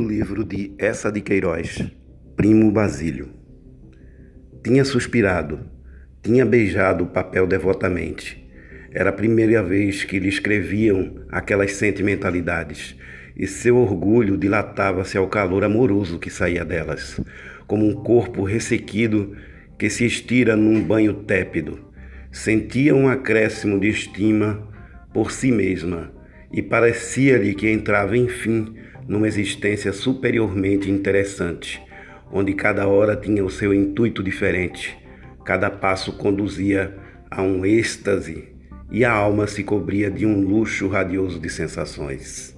do livro de Essa de Queiroz, Primo Basílio. Tinha suspirado, tinha beijado o papel devotamente. Era a primeira vez que lhe escreviam aquelas sentimentalidades, e seu orgulho dilatava-se ao calor amoroso que saía delas, como um corpo ressequido que se estira num banho tépido. Sentia um acréscimo de estima por si mesma e parecia-lhe que entrava, enfim, numa existência superiormente interessante, onde cada hora tinha o seu intuito diferente, cada passo conduzia a um êxtase e a alma se cobria de um luxo radioso de sensações.